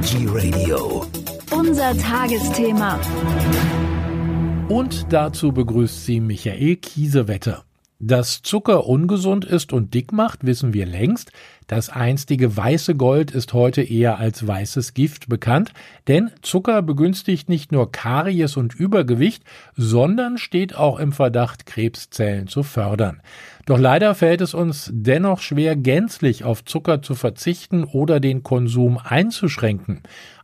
Energy Radio. Unser Tagesthema. Und dazu begrüßt sie Michael Kiesewetter. Dass Zucker ungesund ist und dick macht, wissen wir längst. Das einstige weiße Gold ist heute eher als weißes Gift bekannt, denn Zucker begünstigt nicht nur Karies und Übergewicht, sondern steht auch im Verdacht, Krebszellen zu fördern. Doch leider fällt es uns dennoch schwer, gänzlich auf Zucker zu verzichten oder den Konsum einzuschränken.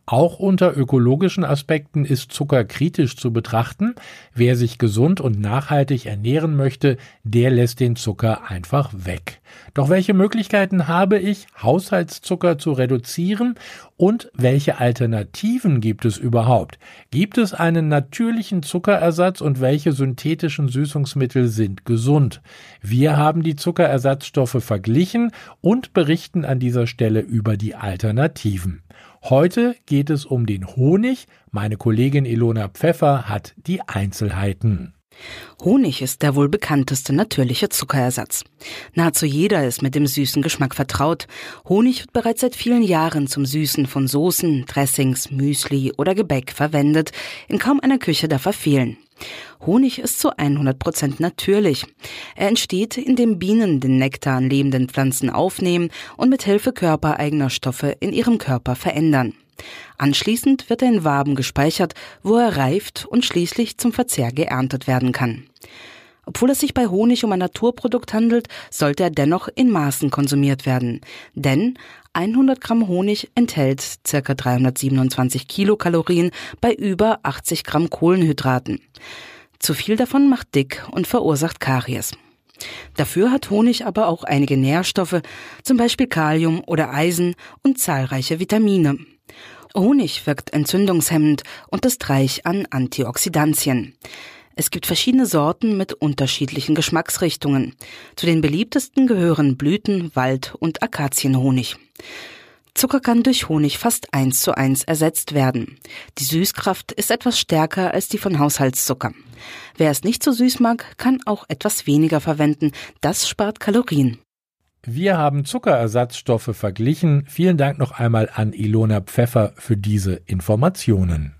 Auch unter ökologischen Aspekten ist Zucker kritisch zu betrachten. Wer sich gesund und nachhaltig ernähren möchte, der lässt den Zucker einfach weg. Doch welche Möglichkeiten habe ich, Haushaltszucker zu reduzieren und welche Alternativen gibt es überhaupt? Gibt es einen natürlichen Zuckerersatz und welche synthetischen Süßungsmittel sind gesund? Wir haben die Zuckerersatzstoffe verglichen und berichten an dieser Stelle über die Alternativen. Heute geht es um den Honig. Meine Kollegin Ilona Pfeffer hat die Einzelheiten. Honig ist der wohl bekannteste natürliche Zuckerersatz. Nahezu jeder ist mit dem süßen Geschmack vertraut. Honig wird bereits seit vielen Jahren zum Süßen von Soßen, Dressings, Müsli oder Gebäck verwendet. In kaum einer Küche darf er fehlen. Honig ist zu 100 Prozent natürlich. Er entsteht, indem Bienen den Nektar an lebenden Pflanzen aufnehmen und mit Hilfe körpereigener Stoffe in ihrem Körper verändern. Anschließend wird er in Waben gespeichert, wo er reift und schließlich zum Verzehr geerntet werden kann. Obwohl es sich bei Honig um ein Naturprodukt handelt, sollte er dennoch in Maßen konsumiert werden. Denn 100 Gramm Honig enthält ca. 327 Kilokalorien bei über 80 Gramm Kohlenhydraten. Zu viel davon macht dick und verursacht Karies. Dafür hat Honig aber auch einige Nährstoffe, zum Beispiel Kalium oder Eisen und zahlreiche Vitamine. Honig wirkt entzündungshemmend und ist reich an Antioxidantien. Es gibt verschiedene Sorten mit unterschiedlichen Geschmacksrichtungen. Zu den beliebtesten gehören Blüten, Wald und Akazienhonig. Zucker kann durch Honig fast eins zu eins ersetzt werden. Die Süßkraft ist etwas stärker als die von Haushaltszucker. Wer es nicht so süß mag, kann auch etwas weniger verwenden. Das spart Kalorien. Wir haben Zuckerersatzstoffe verglichen. Vielen Dank noch einmal an Ilona Pfeffer für diese Informationen.